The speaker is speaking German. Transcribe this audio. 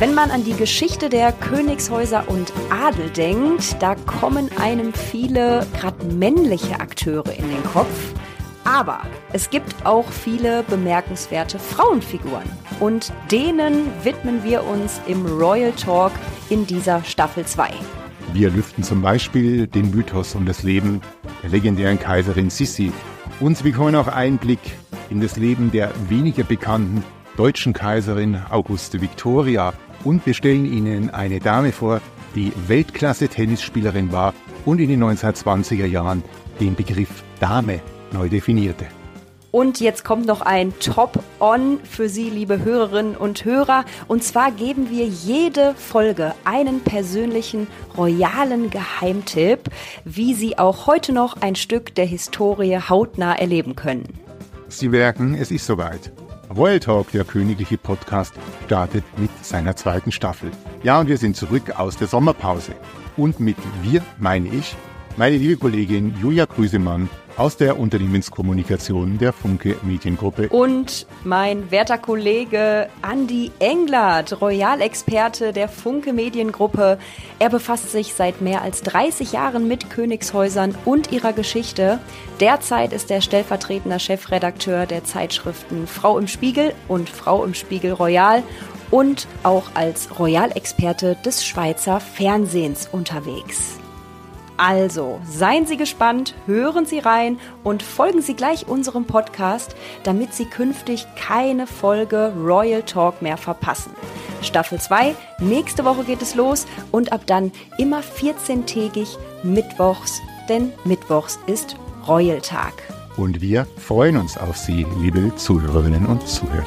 Wenn man an die Geschichte der Königshäuser und Adel denkt, da kommen einem viele, gerade männliche Akteure in den Kopf. Aber es gibt auch viele bemerkenswerte Frauenfiguren. Und denen widmen wir uns im Royal Talk in dieser Staffel 2. Wir lüften zum Beispiel den Mythos um das Leben der legendären Kaiserin Sissi. Und Sie bekommen auch Einblick in das Leben der weniger bekannten deutschen Kaiserin Auguste Victoria. Und wir stellen Ihnen eine Dame vor, die Weltklasse-Tennisspielerin war und in den 1920er Jahren den Begriff Dame neu definierte. Und jetzt kommt noch ein Top-On für Sie, liebe Hörerinnen und Hörer. Und zwar geben wir jede Folge einen persönlichen royalen Geheimtipp, wie Sie auch heute noch ein Stück der Historie hautnah erleben können. Sie merken, es ist soweit. Royal Talk, der königliche Podcast, startet mit seiner zweiten Staffel. Ja, und wir sind zurück aus der Sommerpause. Und mit wir meine ich meine liebe Kollegin Julia Grüsemann aus der Unternehmenskommunikation der Funke Mediengruppe. Und mein werter Kollege Andy Englert, Royalexperte der Funke Mediengruppe. Er befasst sich seit mehr als 30 Jahren mit Königshäusern und ihrer Geschichte. Derzeit ist er stellvertretender Chefredakteur der Zeitschriften Frau im Spiegel und Frau im Spiegel Royal und auch als Royalexperte des Schweizer Fernsehens unterwegs. Also, seien Sie gespannt, hören Sie rein und folgen Sie gleich unserem Podcast, damit Sie künftig keine Folge Royal Talk mehr verpassen. Staffel 2, nächste Woche geht es los und ab dann immer 14-tägig mittwochs, denn mittwochs ist Royal Tag. Und wir freuen uns auf Sie, liebe Zuhörerinnen und Zuhörer.